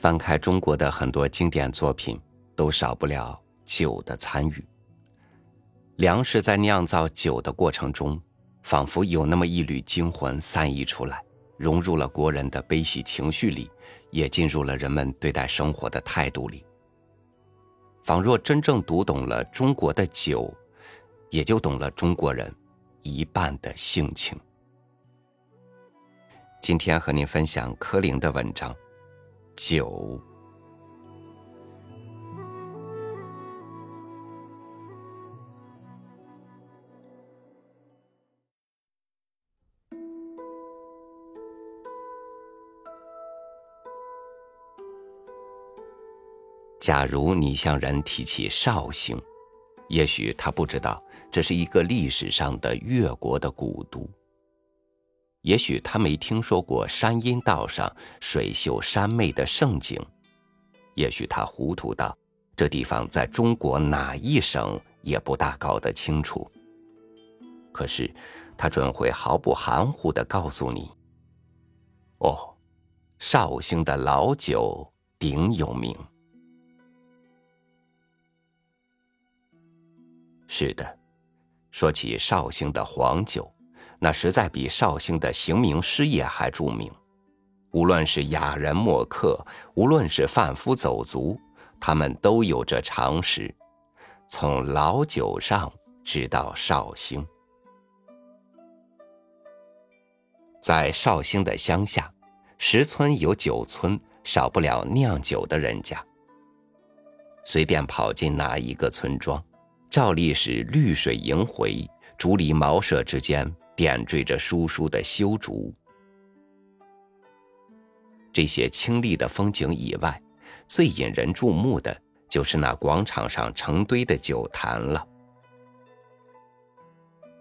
翻开中国的很多经典作品，都少不了酒的参与。粮食在酿造酒的过程中，仿佛有那么一缕精魂散溢出来，融入了国人的悲喜情绪里，也进入了人们对待生活的态度里。仿若真正读懂了中国的酒，也就懂了中国人一半的性情。今天和您分享柯林的文章《酒》。假如你向人提起绍兴，也许他不知道这是一个历史上的越国的古都。也许他没听说过山阴道上水秀山媚的胜景，也许他糊涂到这地方在中国哪一省也不大搞得清楚。可是，他准会毫不含糊地告诉你：“哦，绍兴的老酒鼎有名。”是的，说起绍兴的黄酒，那实在比绍兴的行名诗业还著名。无论是雅人墨客，无论是贩夫走卒，他们都有着常识，从老酒上知道绍兴。在绍兴的乡下，十村有九村少不了酿酒的人家。随便跑进哪一个村庄。照例是绿水萦回，竹篱茅舍之间点缀着疏疏的修竹。这些清丽的风景以外，最引人注目的就是那广场上成堆的酒坛了。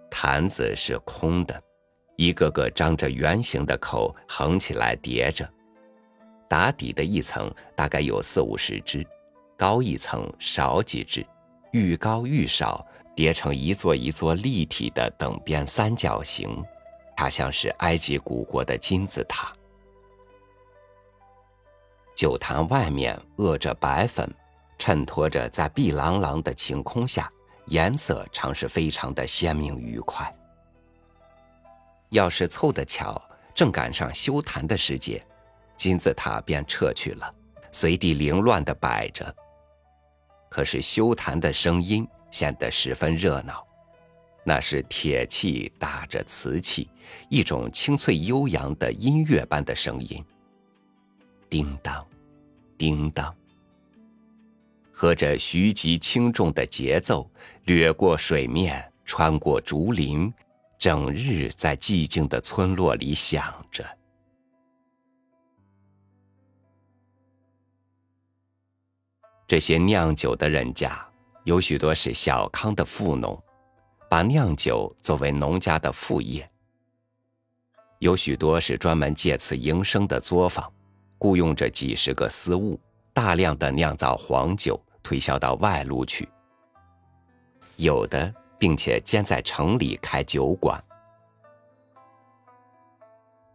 坛子是空的，一个个张着圆形的口，横起来叠着，打底的一层大概有四五十只，高一层少几只。愈高愈少，叠成一座一座立体的等边三角形，它像是埃及古国的金字塔。酒坛外面覆着白粉，衬托着在碧朗朗的晴空下，颜色常是非常的鲜明愉快。要是凑得巧，正赶上修坛的时节，金字塔便撤去了，随地凌乱的摆着。可是修坛的声音显得十分热闹，那是铁器打着瓷器，一种清脆悠扬的音乐般的声音。叮当，叮当，和着徐急轻重的节奏，掠过水面，穿过竹林，整日在寂静的村落里响着。这些酿酒的人家，有许多是小康的富农，把酿酒作为农家的副业；有许多是专门借此营生的作坊，雇佣着几十个私务，大量的酿造黄酒，推销到外路去；有的并且兼在城里开酒馆。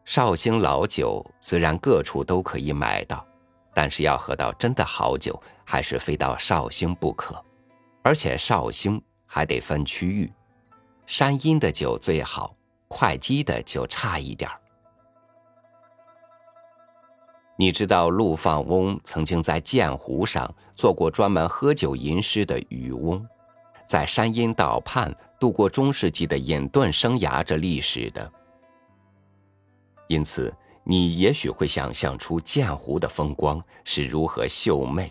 绍兴老酒虽然各处都可以买到。但是要喝到真的好酒，还是非到绍兴不可，而且绍兴还得分区域，山阴的酒最好，会稽的就差一点儿。你知道陆放翁曾经在鉴湖上做过专门喝酒吟诗的渔翁，在山阴岛畔度过中世纪的隐遁生涯这历史的，因此。你也许会想象出鉴湖的风光是如何秀媚，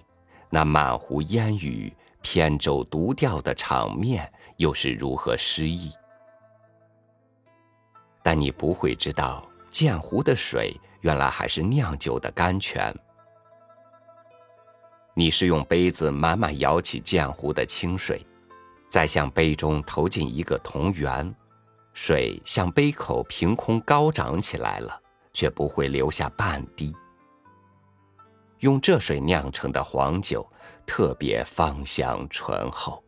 那满湖烟雨、扁舟独钓的场面又是如何诗意。但你不会知道，鉴湖的水原来还是酿酒的甘泉。你是用杯子满满舀起鉴湖的清水，再向杯中投进一个铜圆，水向杯口凭空高涨起来了。却不会留下半滴。用这水酿成的黄酒，特别芳香醇厚。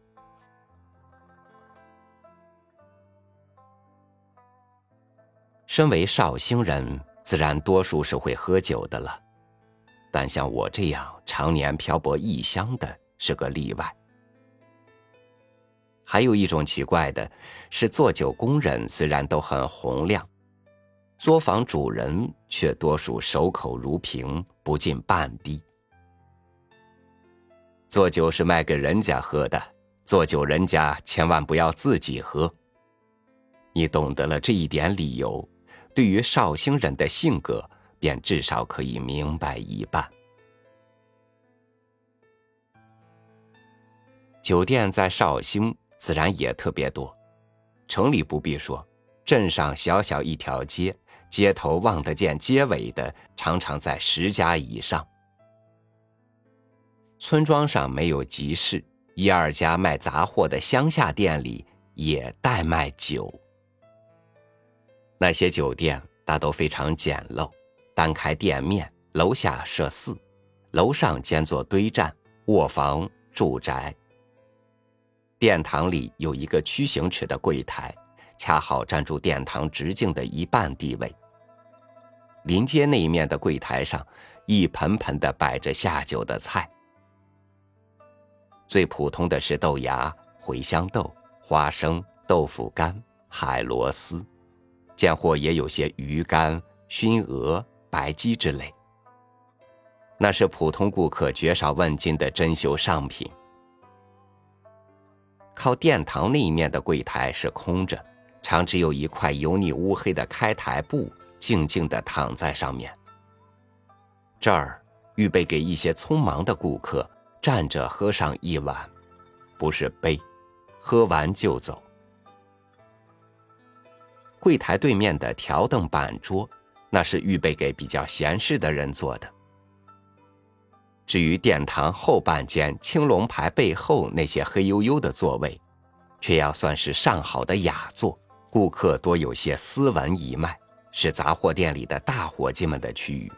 身为绍兴人，自然多数是会喝酒的了。但像我这样常年漂泊异乡的是个例外。还有一种奇怪的是，做酒工人虽然都很洪亮，作坊主人却多数守口如瓶，不进半滴。做酒是卖给人家喝的，做酒人家千万不要自己喝。你懂得了这一点理由，对于绍兴人的性格，便至少可以明白一半。酒店在绍兴。自然也特别多，城里不必说，镇上小小一条街，街头望得见街尾的，常常在十家以上。村庄上没有集市，一二家卖杂货的乡下店里也代卖酒。那些酒店大都非常简陋，单开店面，楼下设肆，楼上兼作堆栈、卧房、住宅。殿堂里有一个曲形尺的柜台，恰好占住殿堂直径的一半地位。临街那一面的柜台上，一盆盆的摆着下酒的菜。最普通的是豆芽、茴香豆、花生、豆腐干、海螺丝，贱货也有些鱼干、熏鹅、白鸡之类。那是普通顾客绝少问津的珍馐上品。靠殿堂那一面的柜台是空着，常只有一块油腻乌黑的开台布，静静地躺在上面。这儿预备给一些匆忙的顾客站着喝上一碗，不是杯，喝完就走。柜台对面的条凳板桌，那是预备给比较闲适的人坐的。至于殿堂后半间青龙牌背后那些黑黝黝的座位，却要算是上好的雅座，顾客多有些斯文一脉，是杂货店里的大伙计们的区域。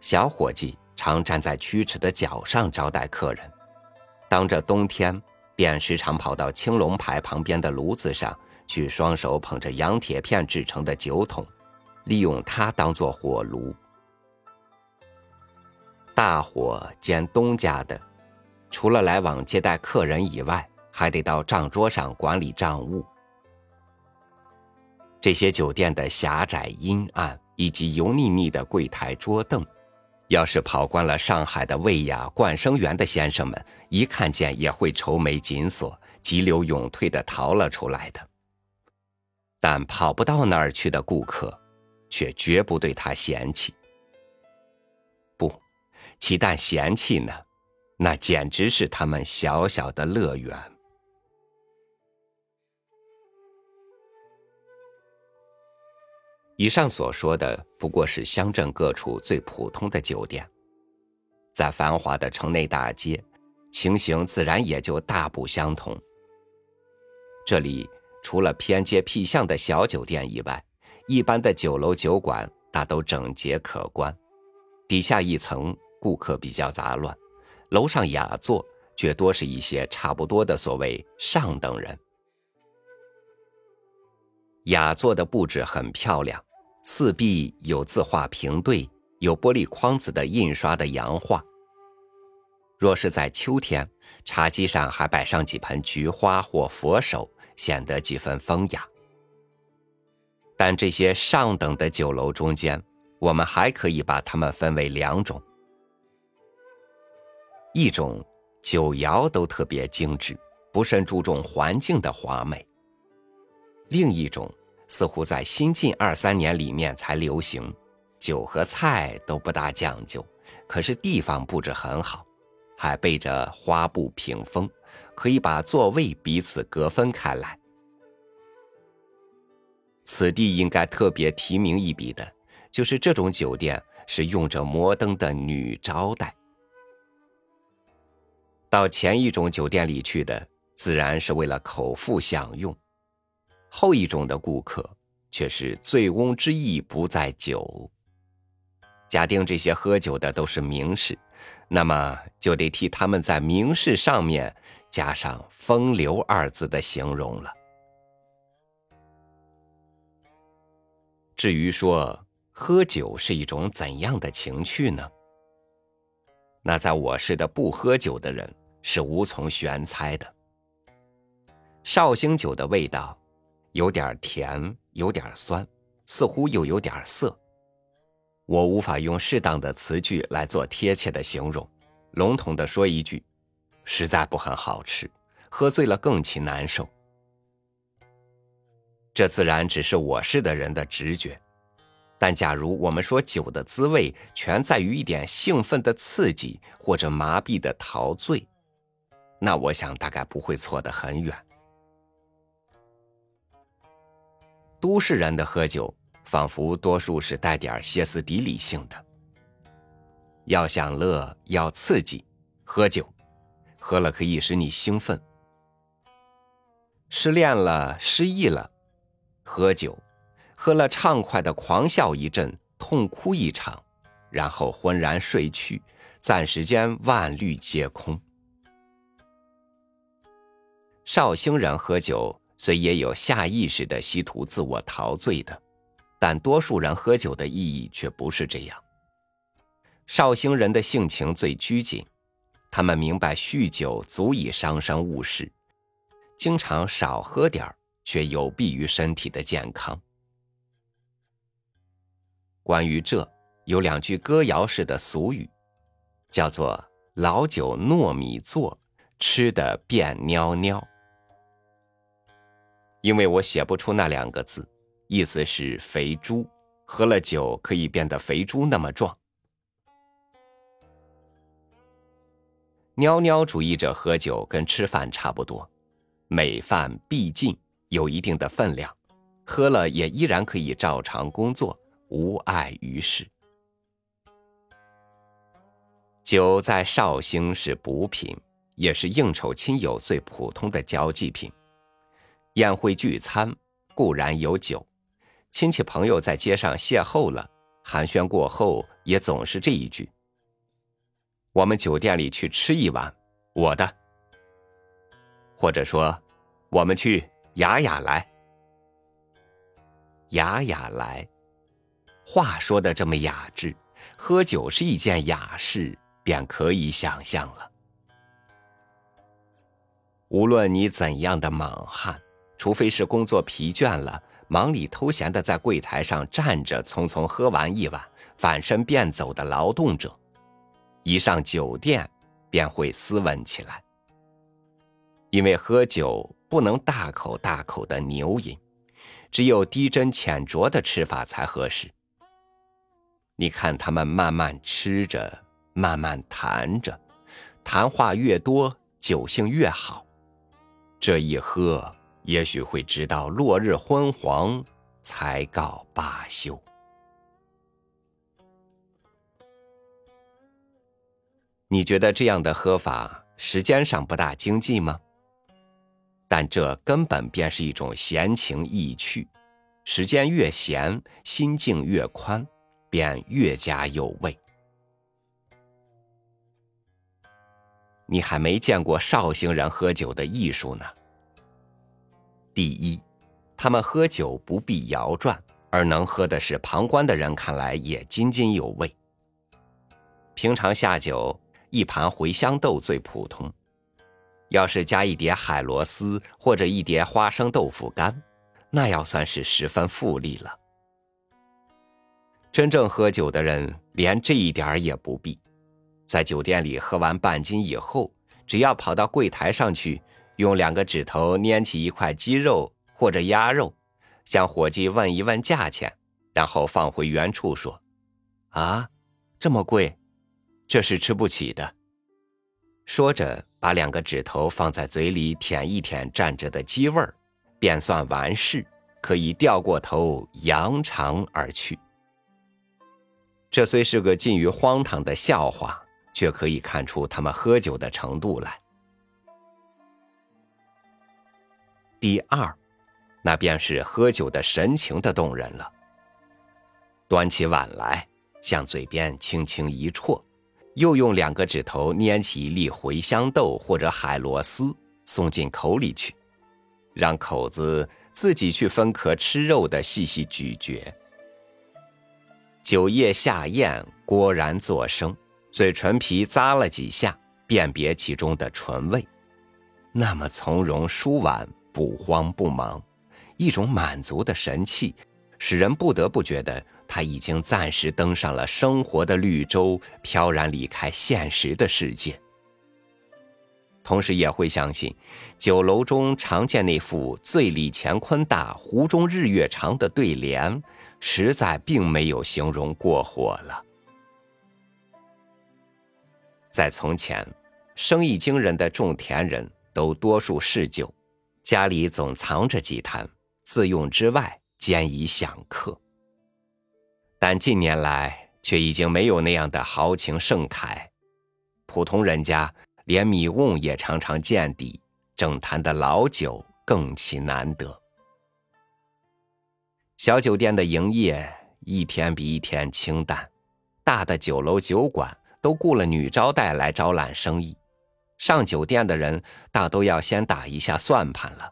小伙计常站在曲尺的角上招待客人，当着冬天便时常跑到青龙牌旁边的炉子上去，双手捧着羊铁片制成的酒桶，利用它当做火炉。大伙兼东家的，除了来往接待客人以外，还得到账桌上管理账务。这些酒店的狭窄阴暗，以及油腻腻的柜台桌凳，要是跑惯了上海的魏雅冠生园的先生们，一看见也会愁眉紧锁、急流勇退的逃了出来的。但跑不到那儿去的顾客，却绝不对他嫌弃。不，岂但嫌弃呢，那简直是他们小小的乐园。以上所说的不过是乡镇各处最普通的酒店，在繁华的城内大街，情形自然也就大不相同。这里除了偏街僻巷的小酒店以外，一般的酒楼酒馆大都整洁可观，底下一层。顾客比较杂乱，楼上雅座却多是一些差不多的所谓上等人。雅座的布置很漂亮，四壁有字画平对，有玻璃框子的印刷的洋画。若是在秋天，茶几上还摆上几盆菊花或佛手，显得几分风雅。但这些上等的酒楼中间，我们还可以把它们分为两种。一种酒肴都特别精致，不甚注重环境的华美；另一种似乎在新近二三年里面才流行，酒和菜都不大讲究，可是地方布置很好，还备着花布屏风，可以把座位彼此隔分开来。此地应该特别提名一笔的，就是这种酒店是用着摩登的女招待。到前一种酒店里去的，自然是为了口腹享用；后一种的顾客，却是醉翁之意不在酒。假定这些喝酒的都是名士，那么就得替他们在名士上面加上“风流”二字的形容了。至于说喝酒是一种怎样的情趣呢？那在我市的不喝酒的人是无从选猜的。绍兴酒的味道，有点甜，有点酸，似乎又有点涩。我无法用适当的词句来做贴切的形容，笼统的说一句，实在不很好吃，喝醉了更其难受。这自然只是我市的人的直觉，但假如我们说酒的滋味全在于一点兴奋的刺激或者麻痹的陶醉，那我想大概不会错得很远。都市人的喝酒。仿佛多数是带点歇斯底里性的，要享乐，要刺激，喝酒，喝了可以使你兴奋；失恋了，失忆了，喝酒，喝了畅快的狂笑一阵，痛哭一场，然后昏然睡去，暂时间万虑皆空。绍兴人喝酒虽也有下意识的希图自我陶醉的。但多数人喝酒的意义却不是这样。绍兴人的性情最拘谨，他们明白酗酒足以伤身误事，经常少喝点，却有弊于身体的健康。关于这，有两句歌谣式的俗语，叫做“老酒糯米做，吃的变尿尿”。因为我写不出那两个字。意思是肥猪喝了酒可以变得肥猪那么壮。蔫蔫主义者喝酒跟吃饭差不多，每饭必尽，有一定的分量，喝了也依然可以照常工作，无碍于事。酒在绍兴是补品，也是应酬亲友最普通的交际品。宴会聚餐固然有酒。亲戚朋友在街上邂逅了，寒暄过后也总是这一句：“我们酒店里去吃一碗，我的。”或者说：“我们去雅雅来。”雅雅来，话说的这么雅致，喝酒是一件雅事，便可以想象了。无论你怎样的莽汉，除非是工作疲倦了。忙里偷闲的在柜台上站着，匆匆喝完一碗，反身便走的劳动者，一上酒店便会斯文起来。因为喝酒不能大口大口的牛饮，只有低斟浅酌的吃法才合适。你看他们慢慢吃着，慢慢谈着，谈话越多，酒性越好。这一喝。也许会直到落日昏黄，才告罢休。你觉得这样的喝法时间上不大经济吗？但这根本便是一种闲情逸趣，时间越闲，心境越宽，便越加有味。你还没见过绍兴人喝酒的艺术呢。第一，他们喝酒不必摇转，而能喝的是旁观的人看来也津津有味。平常下酒，一盘茴香豆最普通，要是加一碟海螺丝或者一碟花生豆腐干，那要算是十分富丽了。真正喝酒的人连这一点也不必，在酒店里喝完半斤以后，只要跑到柜台上去。用两个指头拈起一块鸡肉或者鸭肉，向伙计问一问价钱，然后放回原处说：“啊，这么贵，这是吃不起的。”说着，把两个指头放在嘴里舔一舔蘸着的鸡味儿，便算完事，可以掉过头扬长而去。这虽是个近于荒唐的笑话，却可以看出他们喝酒的程度来。第二，那便是喝酒的神情的动人了。端起碗来，向嘴边轻轻一啜，又用两个指头拈起一粒茴香豆或者海螺丝，送进口里去，让口子自己去分壳吃肉的细细咀嚼。酒液下咽，果然作声，嘴唇皮咂了几下，辨别其中的醇味，那么从容舒婉，不慌不忙，一种满足的神气，使人不得不觉得他已经暂时登上了生活的绿洲，飘然离开现实的世界。同时也会相信，酒楼中常见那副“醉里乾坤大，壶中日月长”的对联，实在并没有形容过火了。在从前，生意惊人的种田人都多数嗜酒，家里总藏着几坛，自用之外兼以享客。但近年来却已经没有那样的豪情盛慨，普通人家。连米瓮也常常见底，整坛的老酒更其难得。小酒店的营业一天比一天清淡，大的酒楼酒馆都雇了女招待来招揽生意，上酒店的人大都要先打一下算盘了。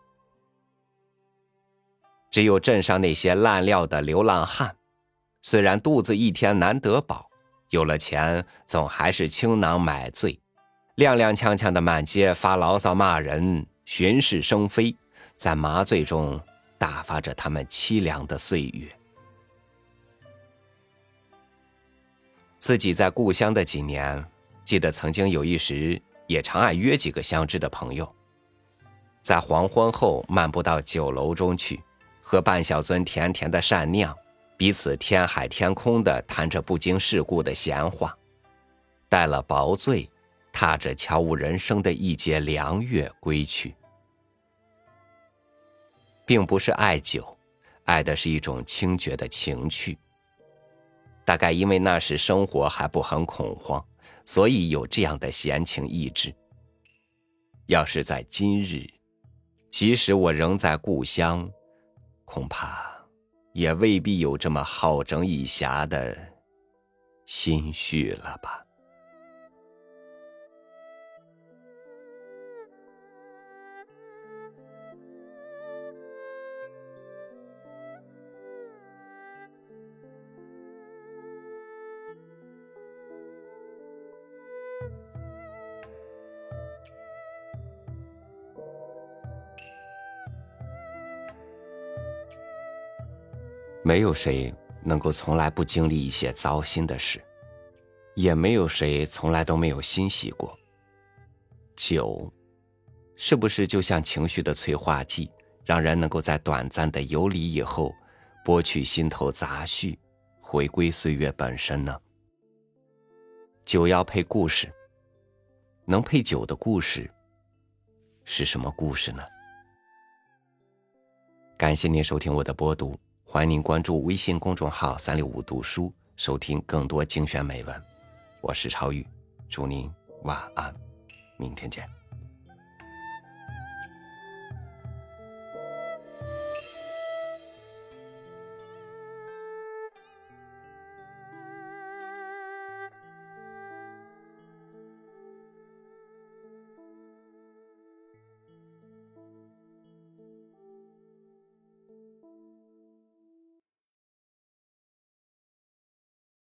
只有镇上那些烂料的流浪汉，虽然肚子一天难得饱，有了钱总还是倾囊买醉。踉踉跄跄的满街发牢骚骂人，巡视生非，在麻醉中打发着他们凄凉的岁月。自己在故乡的几年，记得曾经有一时也常爱约几个相知的朋友，在黄昏后漫步到酒楼中去，喝半小樽甜甜的善酿，彼此天海天空的谈着不经世故的闲话，带了薄醉。踏着悄无人声的一节凉月归去，并不是爱酒，爱的是一种清绝的情趣。大概因为那时生活还不很恐慌，所以有这样的闲情逸致。要是在今日，即使我仍在故乡，恐怕也未必有这么好整以暇的心绪了吧。没有谁能够从来不经历一些糟心的事，也没有谁从来都没有欣喜过。酒，是不是就像情绪的催化剂，让人能够在短暂的游离以后，拨去心头杂绪，回归岁月本身呢？酒要配故事，能配酒的故事，是什么故事呢？感谢您收听我的播读。欢迎您关注微信公众号“三六五读书”，收听更多精选美文。我是超宇，祝您晚安，明天见。